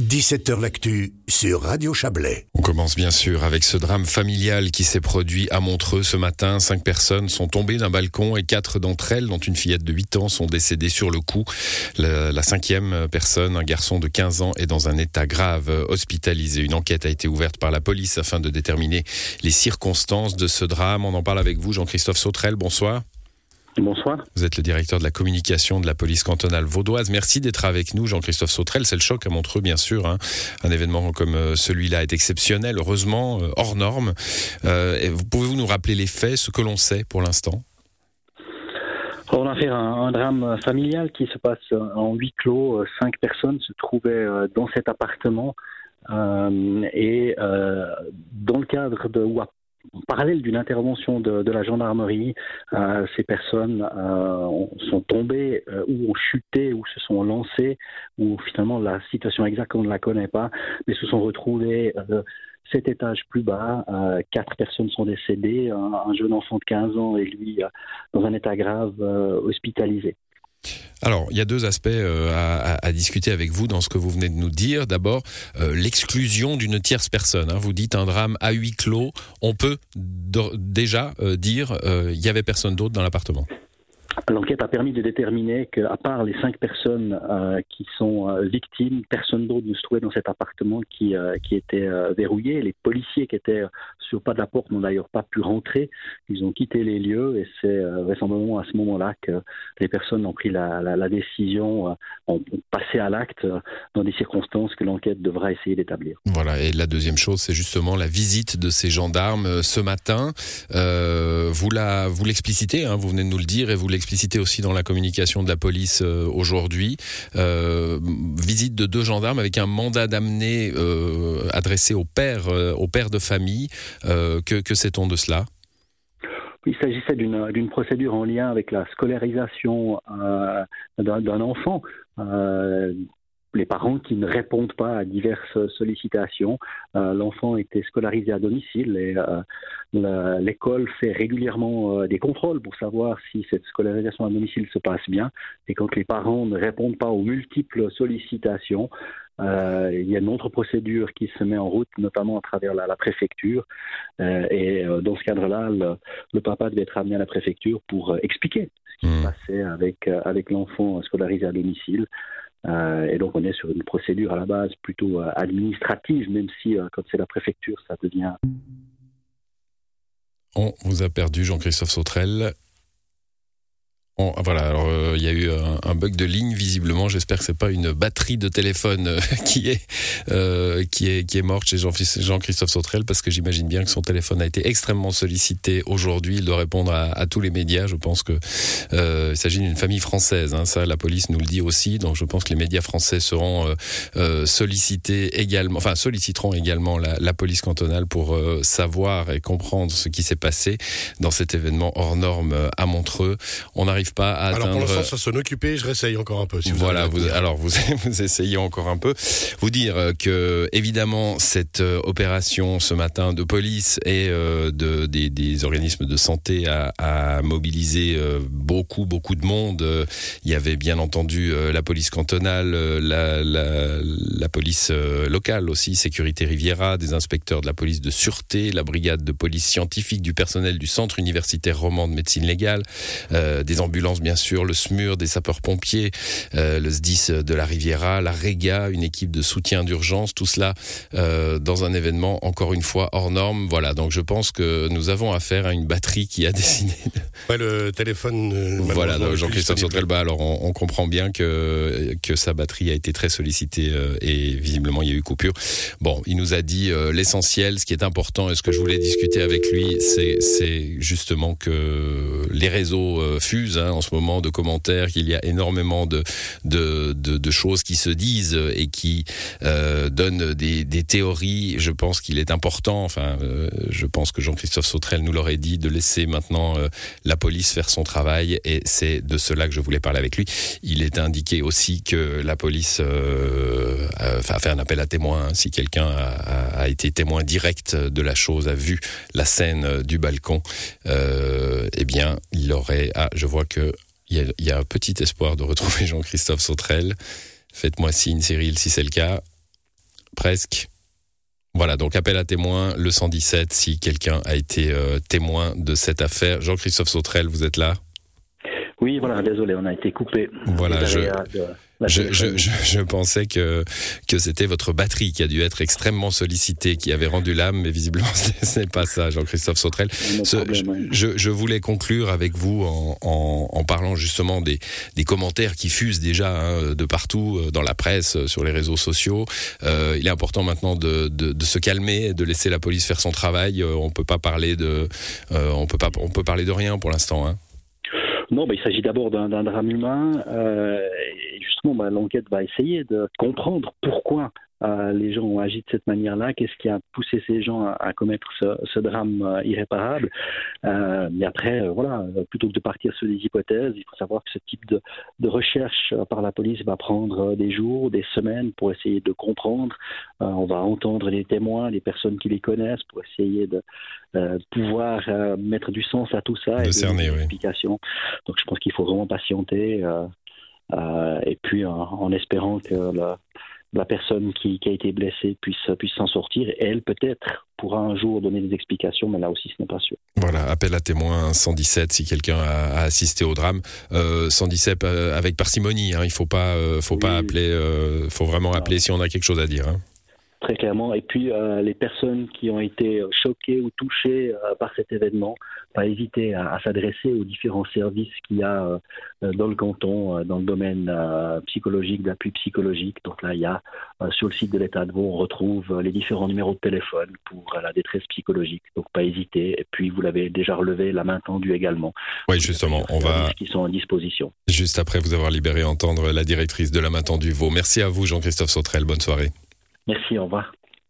17h L'actu sur Radio Chablais. On commence bien sûr avec ce drame familial qui s'est produit à Montreux ce matin. Cinq personnes sont tombées d'un balcon et quatre d'entre elles, dont une fillette de 8 ans, sont décédées sur le coup. La, cinquième personne, un garçon de 15 ans, est dans un état grave, hospitalisé. Une enquête a été ouverte par la police afin de déterminer les circonstances de ce drame. On en parle avec vous, Jean-Christophe Sautrel. Bonsoir. Bonsoir. Vous êtes le directeur de la communication de la police cantonale vaudoise. Merci d'être avec nous, Jean-Christophe Sautrel. C'est le choc à Montreux, bien sûr. Hein. Un événement comme euh, celui-là est exceptionnel, heureusement, euh, hors norme. Euh, Pouvez-vous nous rappeler les faits, ce que l'on sait pour l'instant? On a fait un, un, drame familial qui se passe en huis clos. Cinq personnes se trouvaient dans cet appartement. Euh, et euh, dans le cadre de en parallèle d'une intervention de, la gendarmerie, euh, ces personnes euh, sont tombées euh, ou ont chuté ou se sont lancées, ou finalement la situation exacte on ne la connaît pas, mais se sont retrouvées sept étages plus bas. Quatre personnes sont décédées, un, un, jeune enfant de 15 ans et lui dans un état grave hospitalisé. Alors, il y a deux aspects euh, à, discuter avec vous dans ce que vous venez de nous dire. D'abord, euh, l'exclusion d'une tierce personne. Hein. Vous dites un drame à huis clos. On peut déjà euh, dire il y avait personne d'autre dans l'appartement. L'enquête a permis de déterminer qu'à part les cinq personnes euh, qui sont euh, victimes, personne d'autre ne se trouvait dans cet appartement qui, euh, était verrouillé. Les policiers qui étaient sur pas de la porte n'ont d'ailleurs pas pu rentrer. Ils ont quitté les lieux et c'est vraisemblablement à ce moment-là que les personnes ont pris la décision, ont passé à l'acte dans des circonstances que l'enquête devra essayer d'établir. Voilà, et la deuxième chose, c'est justement la visite de ces gendarmes ce matin. vous l'explicitez, vous, hein, vous venez de nous le dire, et vous l'explicitez explicité aussi dans la communication de la police euh, aujourd'hui. Euh, visite de deux gendarmes avec un mandat d'amener euh, adressé au père, au père de famille. Que, que sait-on de cela? Il s'agissait d'une procédure en lien avec la scolarisation d'un enfant. Les parents qui ne répondent pas à diverses sollicitations. Euh, L'enfant était scolarisé à domicile et euh, l'école fait régulièrement euh, des contrôles pour savoir si cette scolarisation à domicile se passe bien. Et quand les parents ne répondent pas aux multiples sollicitations, euh, il y a une autre procédure qui se met en route, notamment à travers la, la préfecture. Euh, et euh, dans ce cadre-là, le, le, papa devait être amené à la préfecture pour expliquer ce qui mmh. se passait avec, avec l'enfant scolarisé à domicile. Euh, et donc on est sur une procédure à la base plutôt euh, administrative, même si euh, quand c'est la préfecture, ça devient. On vous a perdu, Jean-Christophe Sautrel. Voilà, alors euh, il y a eu un, bug de ligne visiblement. J'espère que c'est pas une batterie de téléphone euh, qui est euh, qui est qui est morte chez Jean-Christophe Sautrel parce que j'imagine bien que son téléphone a été extrêmement sollicité aujourd'hui. Il doit répondre à, tous les médias. Je pense que il s'agit d'une famille française. Hein, ça, la police nous le dit aussi. Donc je pense que les médias français seront sollicités également, enfin solliciteront également la, la police cantonale pour savoir et comprendre ce qui s'est passé dans cet événement hors norme à Montreux. On arrive pas à alors pour l'instant, ça s'en occuper, je réessaye encore un peu. Si vous voilà, vous, alors vous, vous essayez encore un peu. Vous dire que évidemment cette euh, opération ce matin de police et euh, de, des, des, organismes de santé a, a mobilisé euh, beaucoup beaucoup de monde. Il y avait bien entendu la police cantonale, la, la, la police locale aussi, sécurité Riviera, des inspecteurs de la police de sûreté, la brigade de police scientifique, du personnel du centre universitaire roman de médecine légale, euh, des ambulances ambulances bien sûr, le SMUR des sapeurs-pompiers, euh, le SDIS de la Riviera, la REGA, une équipe de soutien d'urgence, tout cela euh, dans un événement encore une fois hors norme. Voilà, donc je pense que nous avons affaire à une batterie qui a décidé. De... Ouais, le téléphone. Euh, voilà, Jean-Christophe Sautrelba, alors on, on, comprend bien que, que sa batterie a été très sollicitée euh, et visiblement il y a eu coupure. Bon, il nous a dit l'essentiel, ce qui est important et ce que je voulais discuter avec lui, c'est justement que les réseaux fusent. Hein, en ce moment de commentaires, qu'il y a énormément de, choses qui se disent et qui euh, donnent des, théories. Je pense qu'il est important, enfin, euh, je pense que Jean-Christophe Sautrel nous l'aurait dit, de laisser maintenant euh, la police faire son travail et c'est de cela que je voulais parler avec lui. Il est indiqué aussi que la police a, fait un appel à témoins. Hein, si quelqu'un a, a, été témoin direct de la chose, a vu la scène du balcon, eh bien, il aurait. Ah, je vois que il y, y, a un petit espoir de retrouver Jean-Christophe Sautrel. Faites-moi signe, Cyril, si c'est le cas. presque. Voilà, donc appel à témoins, le 117, si quelqu'un a été euh, témoin de cette affaire. Jean-Christophe Sautrel, vous êtes là? Oui, voilà, désolé, on a été coupé. Voilà, je, je, je, je, pensais que, que c'était votre batterie qui a dû être extrêmement sollicitée, qui avait rendu l'âme, mais visiblement ce n'est pas ça, Jean-Christophe Sautrel. je, je, voulais conclure avec vous en, en, en parlant justement des, des, commentaires qui fusent déjà hein, de partout euh, dans la presse, euh, sur les réseaux sociaux. Euh, il est important maintenant de, de, de, se calmer, de laisser la police faire son travail. Euh, on peut pas parler de, euh, on peut pas, on peut parler de rien pour l'instant. Hein. Non, mais il s'agit d'abord d'un drame humain. Euh, justement, bah, l'enquête va essayer de comprendre pourquoi euh, les gens ont agi de cette manière-là, qu'est-ce qui a poussé ces gens à, à commettre ce, ce drame euh, irréparable. Euh, mais après, voilà, plutôt que de partir sur des hypothèses, il faut savoir que ce type de, de recherche par la police va prendre des jours, des semaines pour essayer de comprendre. on va entendre les témoins, les personnes qui les connaissent pour essayer de pouvoir mettre du sens à tout ça de et cerner, des explications. Donc je pense qu'il faut vraiment patienter et puis en espérant que la la personne qui, qui, a été blessée puisse puisse s'en sortir. Et elle, peut-être, pourra un jour donner des explications, mais là aussi, ce n'est pas sûr. Voilà, appel à témoin 117 si quelqu'un a, a, assisté au drame. Euh, 117 euh, avec parcimonie, hein, il faut pas, euh, faut oui. pas appeler, euh, faut vraiment appeler si on a quelque chose à dire. Hein. Très clairement. Et puis, euh, les personnes qui ont été choquées ou touchées euh, par cet événement, pas hésiter à, à s'adresser aux différents services qu'il y a euh, dans le canton, dans le domaine psychologique, d'appui psychologique. Donc là, il y a sur le site de l'État de Vaud, on retrouve les différents numéros de téléphone pour la détresse psychologique. Donc pas hésiter. Et puis, vous l'avez déjà relevé, la main tendue également. Oui, justement, on va. Qui sont à disposition. Juste après vous avoir libéré, entendre la directrice de la main tendue Vaud. Merci à vous, Jean-Christophe Sautrel. Bonne soirée. Merci, au revoir.